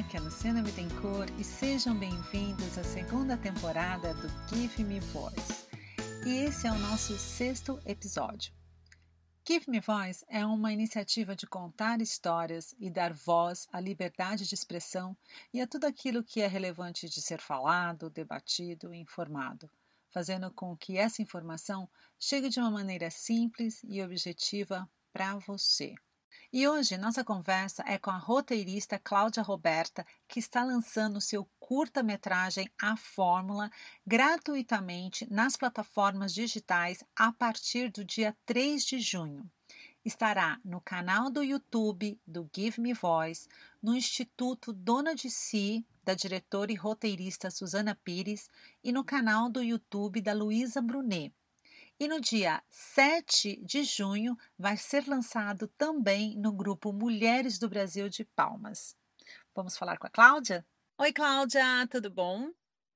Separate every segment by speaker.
Speaker 1: aqui é Luciana Bittencourt e sejam bem-vindos à segunda temporada do Give Me Voice. E esse é o nosso sexto episódio. Give Me Voice é uma iniciativa de contar histórias e dar voz à liberdade de expressão e a tudo aquilo que é relevante de ser falado, debatido e informado, fazendo com que essa informação chegue de uma maneira simples e objetiva para você. E hoje nossa conversa é com a roteirista Cláudia Roberta, que está lançando seu curta-metragem A Fórmula gratuitamente nas plataformas digitais a partir do dia 3 de junho. Estará no canal do YouTube do Give Me Voice, no Instituto Dona de Si, da diretora e roteirista Suzana Pires, e no canal do YouTube da Luísa Brunet. E no dia 7 de junho vai ser lançado também no grupo Mulheres do Brasil de Palmas. Vamos falar com a Cláudia? Oi, Cláudia, tudo bom?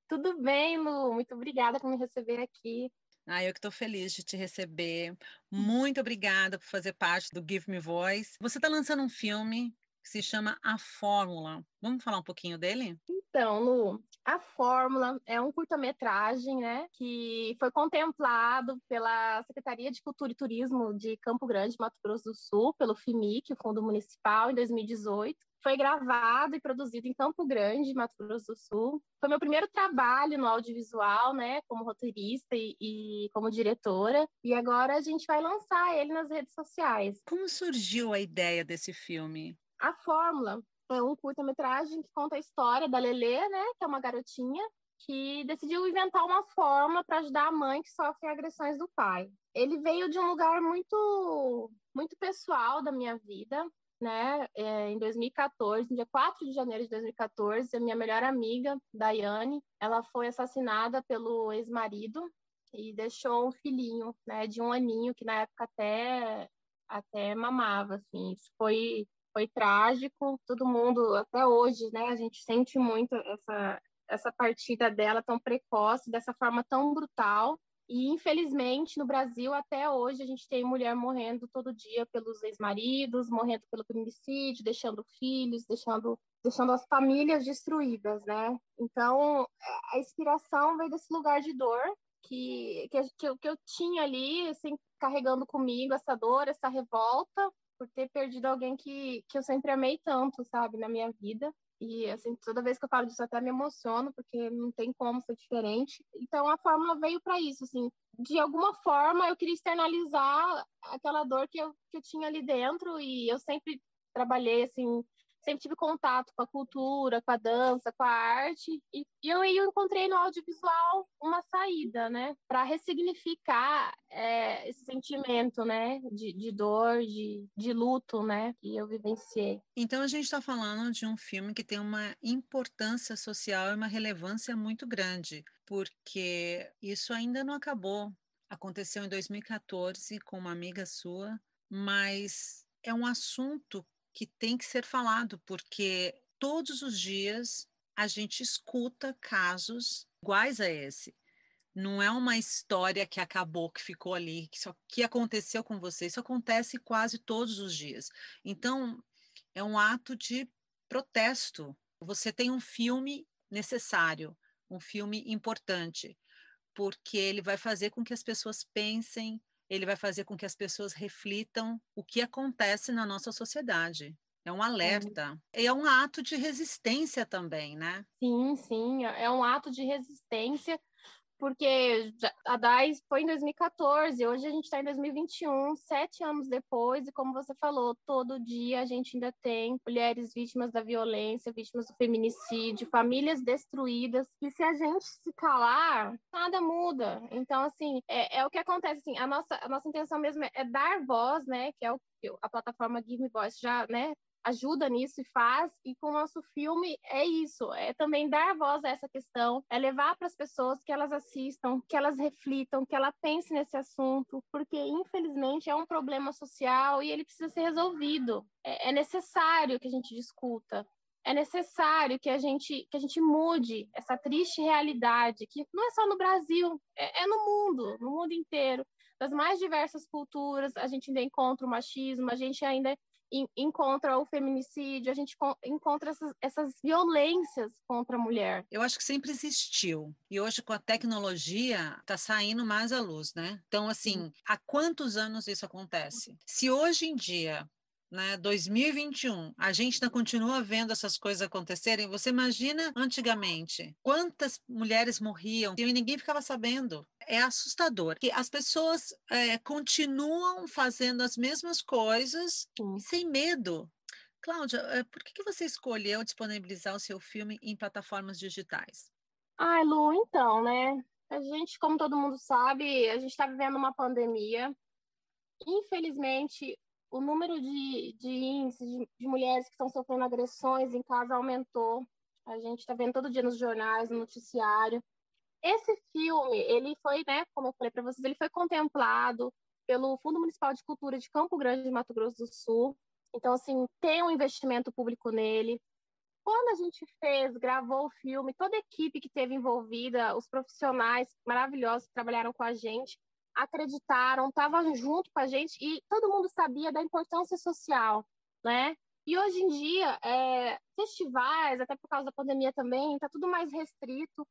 Speaker 2: Tudo bem, Lu. Muito obrigada por me receber aqui.
Speaker 1: Ah, eu que estou feliz de te receber. Muito obrigada por fazer parte do Give Me Voice. Você está lançando um filme que se chama A Fórmula. Vamos falar um pouquinho dele?
Speaker 2: Então, Lu, a Fórmula é um curta-metragem, né, que foi contemplado pela Secretaria de Cultura e Turismo de Campo Grande, Mato Grosso do Sul, pelo FIMIC, o Fundo Municipal, em 2018. Foi gravado e produzido em Campo Grande, Mato Grosso do Sul. Foi meu primeiro trabalho no audiovisual, né, como roteirista e, e como diretora. E agora a gente vai lançar ele nas redes sociais.
Speaker 1: Como surgiu a ideia desse filme?
Speaker 2: A Fórmula é um curta-metragem que conta a história da Lelê, né, que é uma garotinha que decidiu inventar uma forma para ajudar a mãe que sofre agressões do pai. Ele veio de um lugar muito muito pessoal da minha vida, né? É, em 2014, no dia 4 de janeiro de 2014, a minha melhor amiga, Daiane, ela foi assassinada pelo ex-marido e deixou um filhinho, né, de um aninho que na época até até mamava, assim. Isso foi foi trágico. Todo mundo, até hoje, né, a gente sente muito essa, essa partida dela tão precoce, dessa forma tão brutal. E, infelizmente, no Brasil, até hoje, a gente tem mulher morrendo todo dia pelos ex-maridos, morrendo pelo primicídio, deixando filhos, deixando, deixando as famílias destruídas, né? Então, a inspiração veio desse lugar de dor que, que, que, eu, que eu tinha ali, assim, carregando comigo essa dor, essa revolta, por ter perdido alguém que, que eu sempre amei tanto, sabe, na minha vida. E, assim, toda vez que eu falo disso, até me emociono, porque não tem como ser diferente. Então, a fórmula veio para isso, assim. De alguma forma, eu queria externalizar aquela dor que eu, que eu tinha ali dentro. E eu sempre trabalhei, assim, sempre tive contato com a cultura, com a dança, com a arte, e, e eu, eu encontrei no audiovisual uma saída, né, para ressignificar é, esse sentimento, né, de, de dor, de, de luto, né, que eu vivenciei.
Speaker 1: Então a gente está falando de um filme que tem uma importância social e uma relevância muito grande, porque isso ainda não acabou. Aconteceu em 2014 com uma amiga sua, mas é um assunto que tem que ser falado, porque todos os dias a gente escuta casos iguais a esse. Não é uma história que acabou, que ficou ali, que, só, que aconteceu com você. Isso acontece quase todos os dias. Então, é um ato de protesto. Você tem um filme necessário, um filme importante, porque ele vai fazer com que as pessoas pensem, ele vai fazer com que as pessoas reflitam o que acontece na nossa sociedade. É um alerta. É. é um ato de resistência também, né?
Speaker 2: Sim, sim. É um ato de resistência porque a DAI foi em 2014, hoje a gente está em 2021, sete anos depois, e como você falou, todo dia a gente ainda tem mulheres vítimas da violência, vítimas do feminicídio, famílias destruídas, e se a gente se calar, nada muda. Então, assim, é, é o que acontece, assim, a nossa, a nossa intenção mesmo é, é dar voz, né, que é o a plataforma Give Me Voice já, né, ajuda nisso e faz. E com o nosso filme é isso, é também dar voz a essa questão, é levar para as pessoas que elas assistam, que elas reflitam, que ela pense nesse assunto, porque infelizmente é um problema social e ele precisa ser resolvido. É, é necessário que a gente discuta. É necessário que a gente que a gente mude essa triste realidade que não é só no Brasil, é, é no mundo, no mundo inteiro das mais diversas culturas, a gente ainda encontra o machismo, a gente ainda encontra o feminicídio, a gente encontra essas, essas, violências contra a mulher.
Speaker 1: Eu acho que sempre existiu. E hoje, com a tecnologia, está saindo mais à luz, né? Então, assim, há quantos anos isso acontece? Se hoje em dia né, 2021, a gente ainda continua vendo essas coisas acontecerem. Você imagina antigamente quantas mulheres morriam e ninguém ficava sabendo. É assustador que as pessoas é, continuam fazendo as mesmas coisas Sim. sem medo. Cláudia, eh, por que, que você escolheu disponibilizar o seu filme em plataformas digitais?
Speaker 2: Ai, Lu, então, né? A gente, como todo mundo sabe, a gente está vivendo uma pandemia. Infelizmente, o número de, de índices de, de mulheres que estão sofrendo agressões em casa aumentou. A gente está vendo todo dia nos jornais, no noticiário. Esse filme, ele foi, né, como eu falei para vocês, ele foi contemplado pelo Fundo Municipal de Cultura de Campo Grande, Mato Grosso do Sul. Então, assim, tem um investimento público nele. Quando a gente fez, gravou o filme, toda a equipe que teve envolvida, os profissionais maravilhosos que trabalharam com a gente, acreditaram, estavam junto com a gente e todo mundo sabia da importância social, né? E hoje em dia, é, festivais, até por causa da pandemia também, está tudo mais restrito.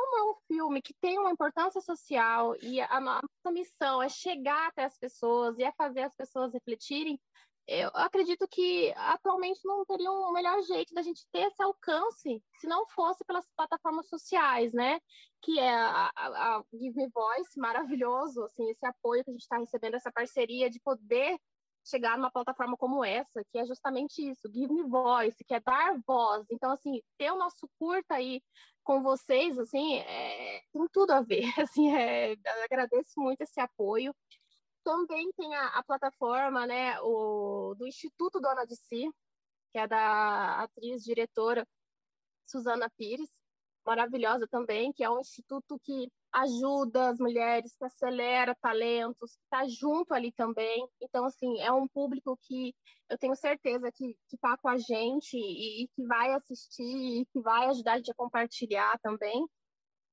Speaker 2: Como é um filme que tem uma importância social e a nossa missão é chegar até as pessoas e é fazer as pessoas refletirem, eu acredito que atualmente não teria um melhor jeito da gente ter esse alcance se não fosse pelas plataformas sociais, né? Que é a, a, a Give Me Voice, maravilhoso, assim, esse apoio que a gente está recebendo, essa parceria de poder chegar numa plataforma como essa, que é justamente isso, Give Me Voice, que é dar voz. Então, assim, ter o nosso curta aí com vocês, assim, é, tem tudo a ver. Assim, é, agradeço muito esse apoio. Também tem a, a, plataforma né, o, do Instituto Dona de Si, que é da atriz, diretora Suzana Pires, maravilhosa também, que é um instituto que ajuda as mulheres, que acelera talentos, está junto ali também. Então, assim, é um público que eu tenho certeza que está com a gente e, e, que vai assistir e que vai ajudar a gente a compartilhar também.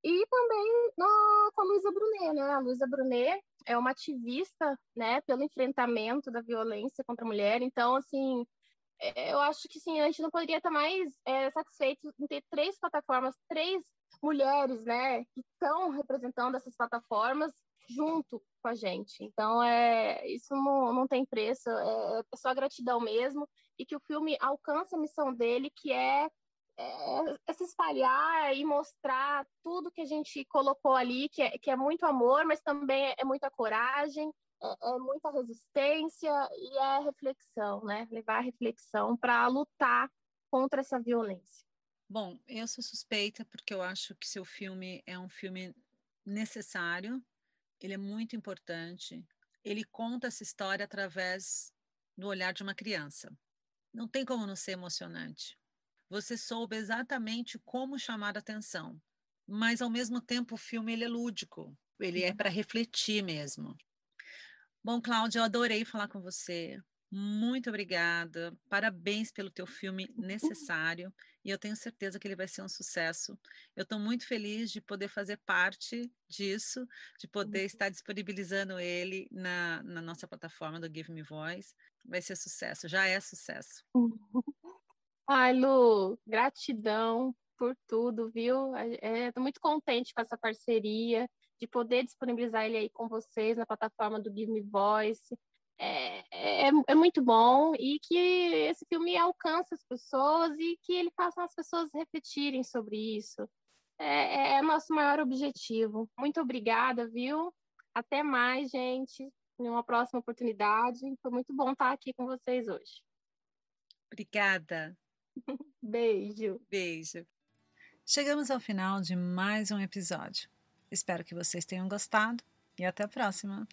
Speaker 2: E também no, com a Luísa Brunet, né? A Luísa Brunet é uma ativista, né, pelo enfrentamento da violência contra a mulher. Então, assim, eu acho que sim, a gente não poderia estar mais é, satisfeito em ter três plataformas, três mulheres, né, que estão representando essas plataformas junto com a gente. Então, é, isso não, não tem preço, é, é só gratidão mesmo, e que o filme alcance a missão dele, que é é, é, se espalhar e mostrar tudo que a gente colocou ali, que é, que é muito amor, mas também é muita coragem, é, é muita resistência e é reflexão, né? Levar a reflexão para lutar contra essa violência.
Speaker 1: Bom, eu sou suspeita porque eu acho que seu filme é um filme necessário, ele é muito importante, ele conta essa história através do olhar de uma criança. Não tem como não ser emocionante você soube exatamente como chamar a atenção. Mas, ao mesmo tempo, o filme ele é lúdico, ele é uhum. para refletir mesmo. Bom, Cláudia, eu adorei falar com você. Muito obrigada. Parabéns pelo teu filme necessário. E eu tenho certeza que ele vai ser um sucesso. Eu estou muito feliz de poder fazer parte disso, de poder uhum. estar disponibilizando ele na, na nossa plataforma do Give Me Voice. Vai ser sucesso, já é sucesso.
Speaker 2: Ai, Lu, gratidão por tudo, viu? Estou é, muito contente com essa parceria, de poder disponibilizar ele aí com vocês na plataforma do Give Me Voice. É, é, é, muito bom e que esse filme alcance as pessoas e que ele faça as pessoas refletirem sobre isso. É, é nosso maior objetivo. Muito obrigada, viu? Até mais, gente. Em uma próxima oportunidade. Foi muito bom estar aqui com vocês hoje.
Speaker 1: Obrigada.
Speaker 2: Beijo.
Speaker 1: Beijo. Chegamos ao final de mais um episódio. Espero que vocês tenham gostado e até a próxima.